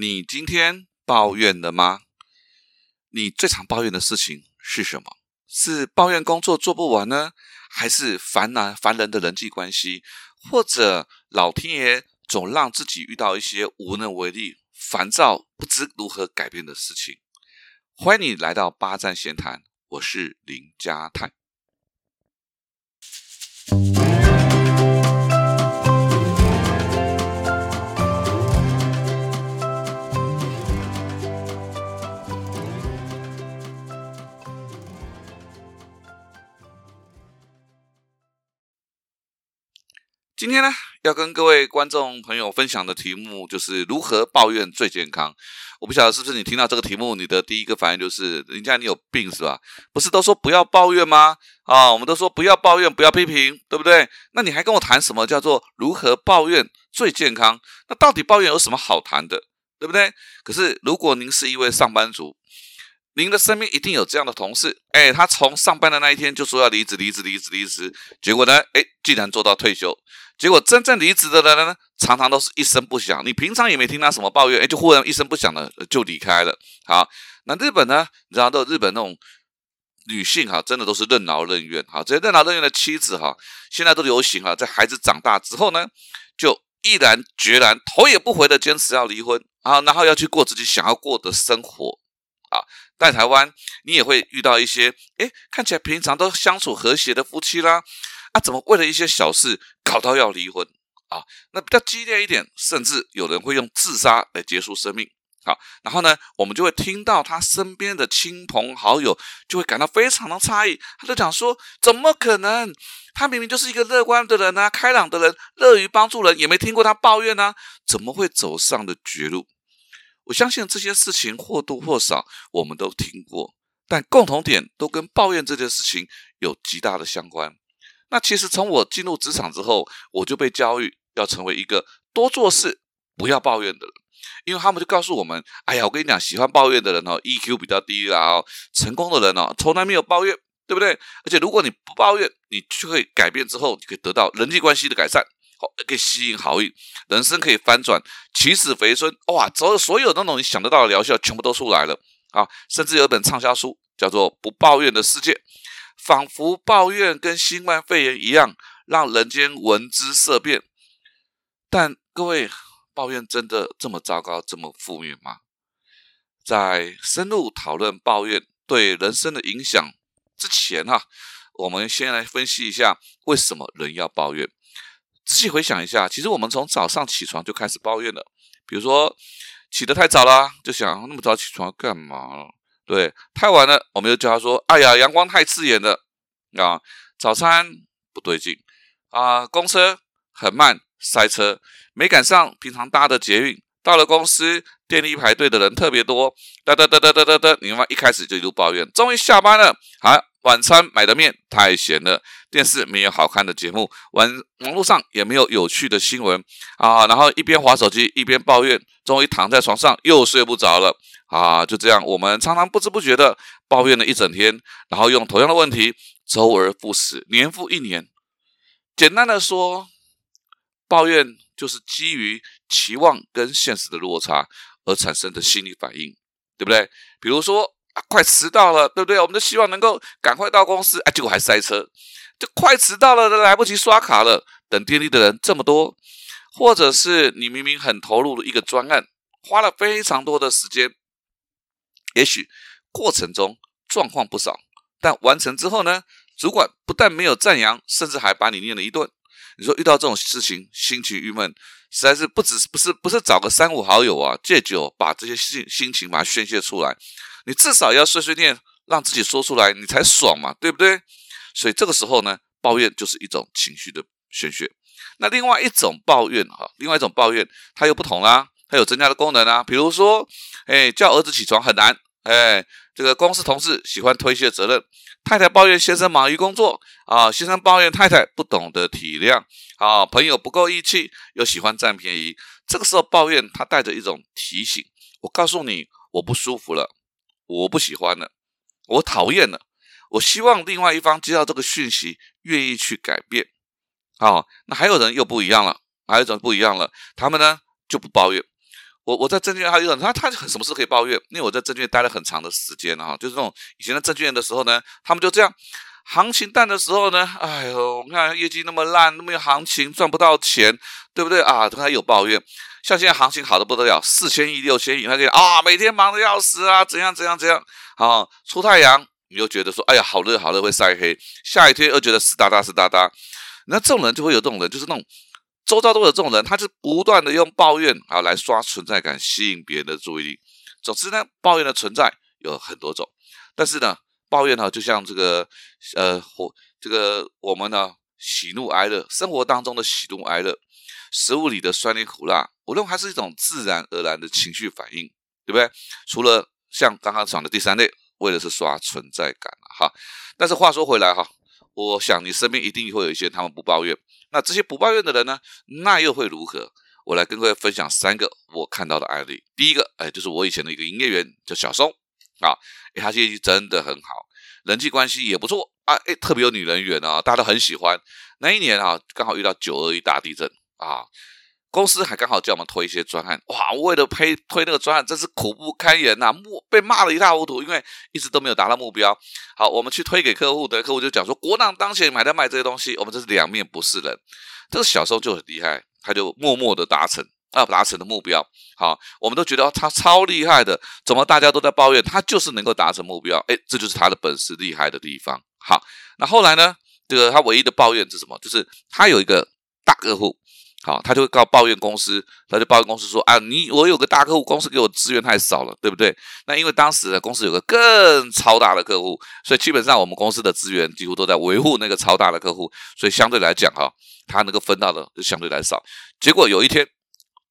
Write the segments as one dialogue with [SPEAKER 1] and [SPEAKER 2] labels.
[SPEAKER 1] 你今天抱怨了吗？你最常抱怨的事情是什么？是抱怨工作做不完呢，还是烦难烦人的人际关系，或者老天爷总让自己遇到一些无能为力、烦躁不知如何改变的事情？欢迎你来到八站闲谈，我是林家泰。今天呢，要跟各位观众朋友分享的题目就是如何抱怨最健康。我不晓得是不是你听到这个题目，你的第一个反应就是人家你有病是吧？不是都说不要抱怨吗？啊，我们都说不要抱怨，不要批评，对不对？那你还跟我谈什么叫做如何抱怨最健康？那到底抱怨有什么好谈的，对不对？可是如果您是一位上班族，您的身边一定有这样的同事，哎，他从上班的那一天就说要离职，离职，离职，离职，结果呢，哎，竟然做到退休。结果真正离职的人呢，常常都是一声不响。你平常也没听他什么抱怨，哎，就忽然一声不响的就离开了。好，那日本呢？你知道，都日本那种女性哈，真的都是任劳任怨。好，这些任劳任怨的妻子哈，现在都流行哈，在孩子长大之后呢，就毅然决然、头也不回的坚持要离婚啊，然后要去过自己想要过的生活啊。在台湾，你也会遇到一些哎，看起来平常都相处和谐的夫妻啦。啊，怎么为了一些小事搞到要离婚啊？那比较激烈一点，甚至有人会用自杀来结束生命。好，然后呢，我们就会听到他身边的亲朋好友就会感到非常的诧异，他就讲说：怎么可能？他明明就是一个乐观的人啊，开朗的人，乐于帮助人，也没听过他抱怨呢，怎么会走上了绝路？我相信这些事情或多或少我们都听过，但共同点都跟抱怨这件事情有极大的相关。那其实从我进入职场之后，我就被教育要成为一个多做事、不要抱怨的人，因为他们就告诉我们：“哎呀，我跟你讲，喜欢抱怨的人哦，EQ 比较低啊，成功的人哦，从来没有抱怨，对不对？而且如果你不抱怨，你就会改变之后，你可以得到人际关系的改善，好，可以吸引好运，人生可以翻转，起死回生，哇，所有所有那种你想得到的疗效全部都出来了啊！甚至有一本畅销书叫做《不抱怨的世界》。”仿佛抱怨跟新冠肺炎一样，让人间闻之色变。但各位，抱怨真的这么糟糕、这么负面吗？在深入讨论抱怨对人生的影响之前，哈，我们先来分析一下为什么人要抱怨。仔细回想一下，其实我们从早上起床就开始抱怨了。比如说，起得太早了，就想那么早起床干嘛？对，太晚了，我们就叫他说：“哎呀，阳光太刺眼了啊！早餐不对劲啊，公车很慢，塞车，没赶上平常搭的捷运。到了公司，电力排队的人特别多，哒哒哒哒哒哒哒。你妈一开始就一路抱怨，终于下班了，好，晚餐买的面太咸了，电视没有好看的节目，网网络上也没有有趣的新闻啊。然后一边划手机一边抱怨，终于躺在床上又睡不着了。”啊，就这样，我们常常不知不觉的抱怨了一整天，然后用同样的问题周而复始，年复一年。简单的说，抱怨就是基于期望跟现实的落差而产生的心理反应，对不对？比如说啊，快迟到了，对不对？我们都希望能够赶快到公司，哎，结果还塞车，就快迟到了，都来不及刷卡了，等电梯的人这么多，或者是你明明很投入的一个专案，花了非常多的时间。也许过程中状况不少，但完成之后呢？主管不但没有赞扬，甚至还把你念了一顿。你说遇到这种事情，心情郁闷，实在是不只是不是不是找个三五好友啊，借酒把这些心心情把它宣泄出来。你至少要碎碎念，让自己说出来，你才爽嘛，对不对？所以这个时候呢，抱怨就是一种情绪的宣泄。那另外一种抱怨哈，另外一种抱怨它又不同啦。它有增加的功能啊，比如说，哎，叫儿子起床很难，哎，这个公司同事喜欢推卸责任，太太抱怨先生忙于工作啊，先生抱怨太太不懂得体谅，啊，朋友不够义气，又喜欢占便宜，这个时候抱怨它带着一种提醒，我告诉你，我不舒服了，我不喜欢了，我讨厌了，我希望另外一方接到这个讯息，愿意去改变，好，那还有人又不一样了，还有一种不一样了，他们呢就不抱怨。我我在证券，他有他他很什么事可以抱怨，因为我在证券待了很长的时间了哈，就是那种以前在证券的时候呢，他们就这样，行情淡的时候呢，哎呦，我们看业绩那么烂，那么有行情赚不到钱，对不对啊？他有抱怨，像现在行情好的不得了，四千亿、六千亿，他就啊，每天忙的要死啊，怎样怎样怎样，啊出太阳，你又觉得说，哎呀，好热好热会晒黑，下一天又觉得湿哒哒湿哒哒，那这种人就会有这种人，就是那种。周遭都有这种人，他是不断的用抱怨啊来刷存在感，吸引别人的注意力。总之呢，抱怨的存在有很多种，但是呢，抱怨呢就像这个呃，活这个我们呢喜怒哀乐，生活当中的喜怒哀乐，食物里的酸甜苦辣，我认为它是一种自然而然的情绪反应，对不对？除了像刚刚讲的第三类，为的是刷存在感哈。但是话说回来哈，我想你身边一定会有一些他们不抱怨。那这些不抱怨的人呢？那又会如何？我来跟各位分享三个我看到的案例。第一个，哎，就是我以前的一个营业员叫小松啊，他业绩真的很好，人际关系也不错啊，哎，特别有女人缘啊，大家都很喜欢。那一年啊，刚好遇到九二一大地震啊。公司还刚好叫我们推一些专案，哇！为了推推那个专案，真是苦不堪言呐，被骂的一塌糊涂，因为一直都没有达到目标。好，我们去推给客户的客户就讲说，国难当前，买在卖这些东西，我们这是两面不是人。这个小时候就很厉害，他就默默的达成啊，达成的目标。好，我们都觉得他超厉害的，怎么大家都在抱怨，他就是能够达成目标？哎，这就是他的本事厉害的地方。好，那后来呢？这个他唯一的抱怨是什么？就是他有一个大客户。好，他就会告抱怨公司，他就抱怨公司说啊，你我有个大客户，公司给我资源太少了，对不对？那因为当时呢，公司有个更超大的客户，所以基本上我们公司的资源几乎都在维护那个超大的客户，所以相对来讲哈，他能够分到的就相对来少。结果有一天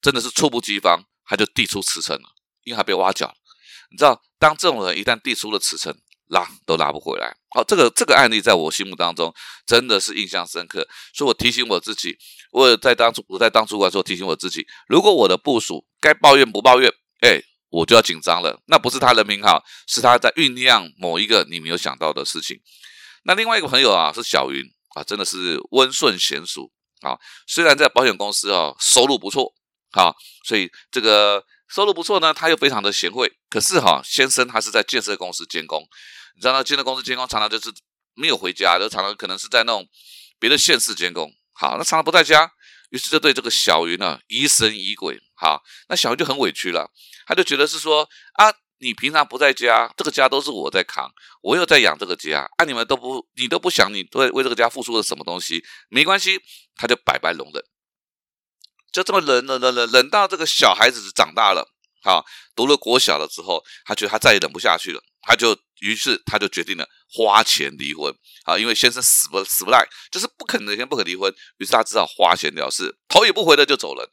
[SPEAKER 1] 真的是猝不及防，他就递出辞呈了，因为他被挖角。你知道，当这种人一旦递出了辞呈，拉都拉不回来。好，这个这个案例在我心目当中真的是印象深刻，所以我提醒我自己，我在当初我在当主管时候提醒我自己，如果我的部署该抱怨不抱怨，哎，我就要紧张了。那不是他人品好，是他在酝酿某一个你没有想到的事情。那另外一个朋友啊，是小云啊，真的是温顺娴熟啊。虽然在保险公司啊，收入不错啊，所以这个收入不错呢，他又非常的贤惠。可是哈，先生他是在建设公司监工。你知道，建设公司监工常常就是没有回家，就常常可能是在那种别的县市监工。好，那常常不在家，于是就对这个小云呢疑神疑鬼。好，那小云就很委屈了，他就觉得是说啊，你平常不在家，这个家都是我在扛，我又在养这个家，啊，你们都不，你都不想你对为这个家付出了什么东西？没关系，他就百般容忍，就这么忍忍忍忍忍到这个小孩子长大了。好，读了国小了之后，他觉得他再也忍不下去了，他就于是他就决定了花钱离婚。啊，因为先生死不死不赖，就是不肯哪天不肯离婚，于是他只好花钱了事，头也不回的就走了。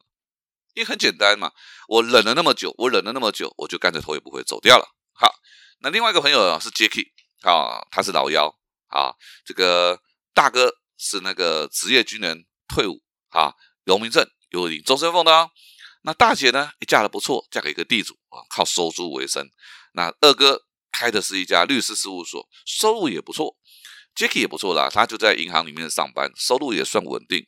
[SPEAKER 1] 因为很简单嘛，我忍了那么久，我忍了那么久，我就干脆头也不回走掉了。好，那另外一个朋友啊是 Jacky，啊，他是老幺，啊，这个大哥是那个职业军人退伍，啊，有名证有领终身俸的哦。那大姐呢也？嫁的不错，嫁给一个地主啊，靠收租为生。那二哥开的是一家律师事务所，收入也不错。Jacky 也不错啦，他就在银行里面上班，收入也算稳定。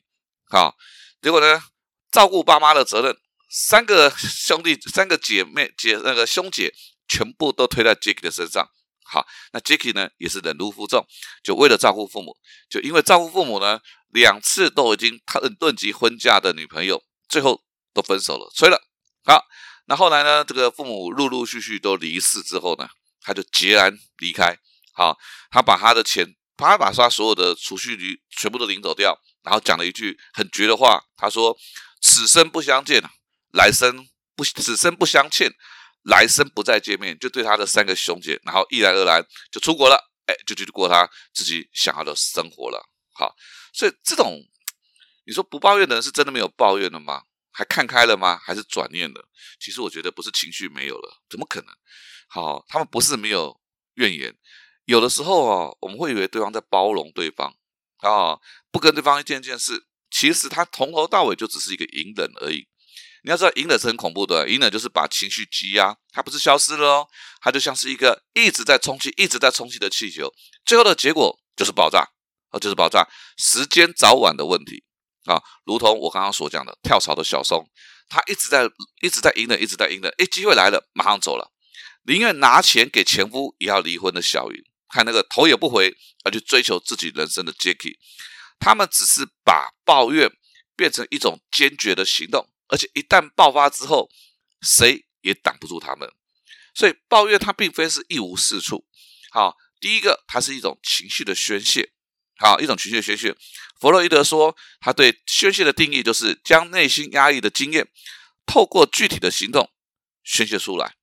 [SPEAKER 1] 好，结果呢，照顾爸妈的责任，三个兄弟、三个姐妹、姐那个兄姐，全部都推在 Jacky 的身上。好，那 Jacky 呢，也是忍辱负重，就为了照顾父母，就因为照顾父母呢，两次都已经他论及婚嫁的女朋友，最后。都分手了，吹了。好，那后来呢？这个父母陆陆续续都离世之后呢，他就截然离开。好，他把他的钱，他把他所有的储蓄率全部都领走掉，然后讲了一句很绝的话。他说：“此生不相见，来生不此生不相欠，来生不再见面。”就对他的三个兄姐，然后一来二来就出国了。哎，就去过他自己想要的生活了。好，所以这种你说不抱怨的人，是真的没有抱怨了吗？还看开了吗？还是转念了？其实我觉得不是情绪没有了，怎么可能？好，他们不是没有怨言，有的时候啊，我们会以为对方在包容对方啊，不跟对方一件件事，其实他从头到尾就只是一个隐忍而已。你要知道，隐忍是很恐怖的，隐忍就是把情绪积压，它不是消失了哦，它就像是一个一直在充气、一直在充气的气球，最后的结果就是爆炸，哦，就是爆炸，时间早晚的问题。啊，如同我刚刚所讲的跳槽的小松，他一直在一直在隐忍，一直在隐忍，哎，机会来了，马上走了，宁愿拿钱给前夫也要离婚的小云，看那个头也不回，而去追求自己人生的 Jacky，他们只是把抱怨变成一种坚决的行动，而且一旦爆发之后，谁也挡不住他们。所以抱怨它并非是一无是处。好，第一个，它是一种情绪的宣泄。好，一种情绪的宣泄。弗洛伊德说，他对宣泄的定义就是将内心压抑的经验，透过具体的行动宣泄出来。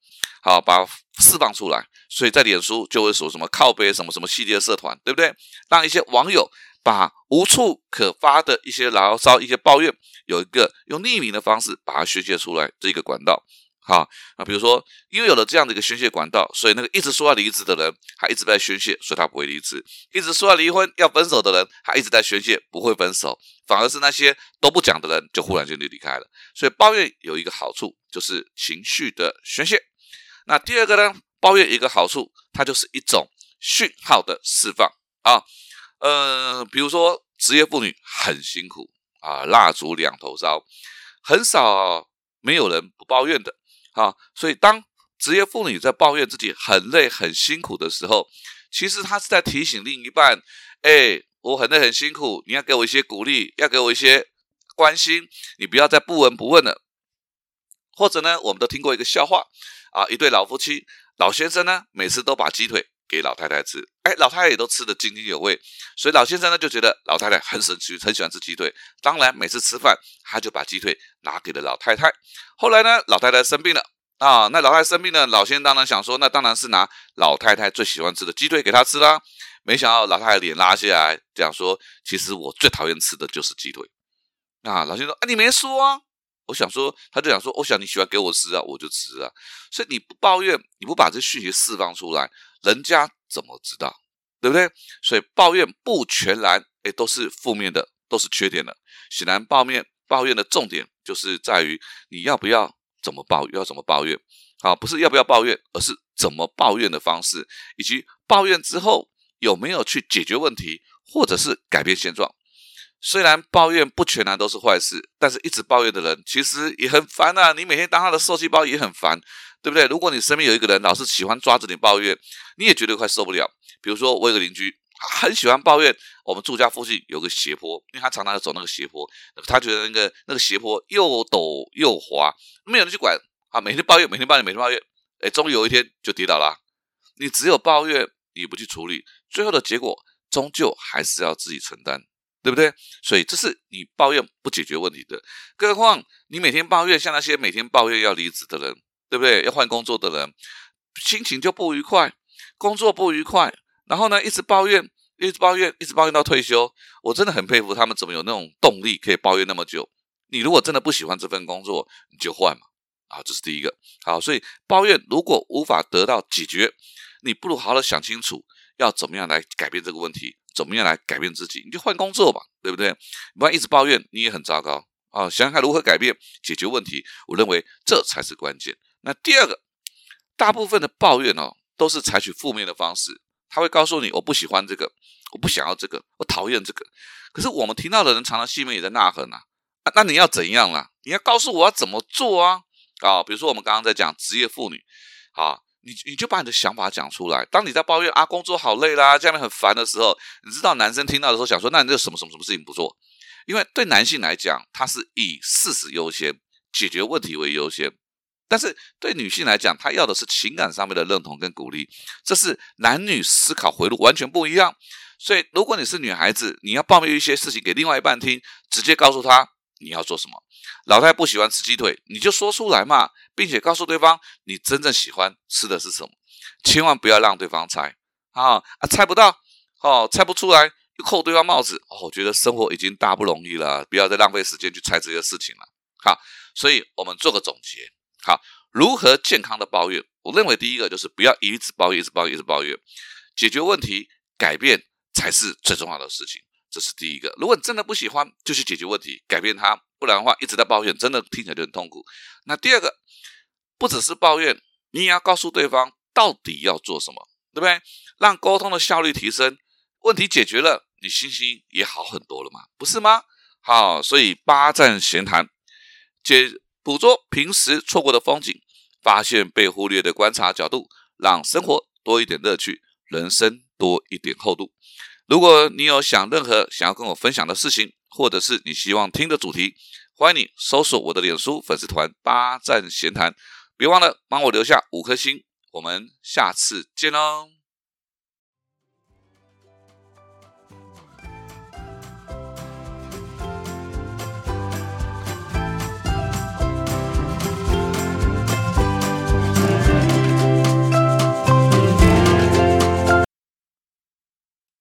[SPEAKER 1] 好，把释放出来。所以在脸书就会说什么靠背什么什么系列社团，对不对？让一些网友把无处可发的一些牢骚、一些抱怨，有一个用匿名的方式把它宣泄出来，这个管道。好，那比如说，因为有了这样的一个宣泄管道，所以那个一直说要离职的人，他一直在宣泄，所以他不会离职；一直说要离婚、要分手的人，他一直在宣泄，不会分手。反而是那些都不讲的人，就忽然间就离开了。所以抱怨有一个好处，就是情绪的宣泄。那第二个呢，抱怨一个好处，它就是一种讯号的释放啊。呃，比如说职业妇女很辛苦啊，蜡烛两头烧，很少没有人不抱怨的。啊，所以当职业妇女在抱怨自己很累、很辛苦的时候，其实她是在提醒另一半：，哎，我很累、很辛苦，你要给我一些鼓励，要给我一些关心，你不要再不闻不问了。或者呢，我们都听过一个笑话啊，一对老夫妻，老先生呢每次都把鸡腿给老太太吃，哎，老太太也都吃得津津有味，所以老先生呢就觉得老太太很神奇，很喜欢吃鸡腿，当然每次吃饭他就把鸡腿拿给了老太太。后来呢，老太太生病了啊，那老太太生病了，老先生当然想说，那当然是拿老太太最喜欢吃的鸡腿给她吃啦。没想到老太太脸拉下来，讲说，其实我最讨厌吃的就是鸡腿。啊，老先生说，啊，你没说啊。我想说，他就想说，我想你喜欢给我吃啊，我就吃啊。所以你不抱怨，你不把这讯息释放出来，人家怎么知道？对不对？所以抱怨不全然，哎，都是负面的，都是缺点的。显然，抱怨抱怨的重点。就是在于你要不要怎么抱，要怎么抱怨，好，不是要不要抱怨，而是怎么抱怨的方式，以及抱怨之后有没有去解决问题，或者是改变现状。虽然抱怨不全然都是坏事，但是一直抱怨的人其实也很烦啊。你每天当他的受气包也很烦，对不对？如果你身边有一个人老是喜欢抓着你抱怨，你也觉得快受不了。比如说我有个邻居。他很喜欢抱怨，我们住家附近有个斜坡，因为他常常要走那个斜坡，他觉得那个那个斜坡又陡又滑，没有人去管啊，每天抱怨，每天抱怨，每天抱怨，哎，终于有一天就跌倒了。你只有抱怨，你不去处理，最后的结果终究还是要自己承担，对不对？所以这是你抱怨不解决问题的，更何况你每天抱怨，像那些每天抱怨要离职的人，对不对？要换工作的人，心情就不愉快，工作不愉快。然后呢，一直抱怨，一直抱怨，一直抱怨到退休。我真的很佩服他们怎么有那种动力可以抱怨那么久。你如果真的不喜欢这份工作，你就换嘛。啊，这是第一个。好，所以抱怨如果无法得到解决，你不如好好想清楚要怎么样来改变这个问题，怎么样来改变自己，你就换工作吧，对不对？不然一直抱怨你也很糟糕啊。想想看如何改变解决问题，我认为这才是关键。那第二个，大部分的抱怨哦，都是采取负面的方式。他会告诉你，我不喜欢这个，我不想要这个，我讨厌这个。可是我们听到的人，常常心里面也在呐喊呐。那你要怎样啦？你要告诉我要怎么做啊？啊，比如说我们刚刚在讲职业妇女，啊，你你就把你的想法讲出来。当你在抱怨啊，工作好累啦，家里很烦的时候，你知道男生听到的时候想说，那你这什么什么什么事情不做？因为对男性来讲，他是以事实优先，解决问题为优先。但是对女性来讲，她要的是情感上面的认同跟鼓励，这是男女思考回路完全不一样。所以，如果你是女孩子，你要抱怨一些事情给另外一半听，直接告诉他你要做什么。老太不喜欢吃鸡腿，你就说出来嘛，并且告诉对方你真正喜欢吃的是什么，千万不要让对方猜啊啊，猜不到哦，猜不出来又扣对方帽子哦。我觉得生活已经大不容易了，不要再浪费时间去猜这些事情了。好，所以我们做个总结。好，如何健康的抱怨？我认为第一个就是不要一直抱怨，一直抱怨，一直抱怨。解决问题、改变才是最重要的事情，这是第一个。如果你真的不喜欢，就去解决问题，改变它。不然的话，一直在抱怨，真的听起来就很痛苦。那第二个，不只是抱怨，你也要告诉对方到底要做什么，对不对？让沟通的效率提升，问题解决了，你心情也好很多了嘛，不是吗？好，所以八站闲谈，解捕捉平时错过的风景，发现被忽略的观察角度，让生活多一点乐趣，人生多一点厚度。如果你有想任何想要跟我分享的事情，或者是你希望听的主题，欢迎你搜索我的脸书粉丝团“八站闲谈”，别忘了帮我留下五颗星。我们下次见喽！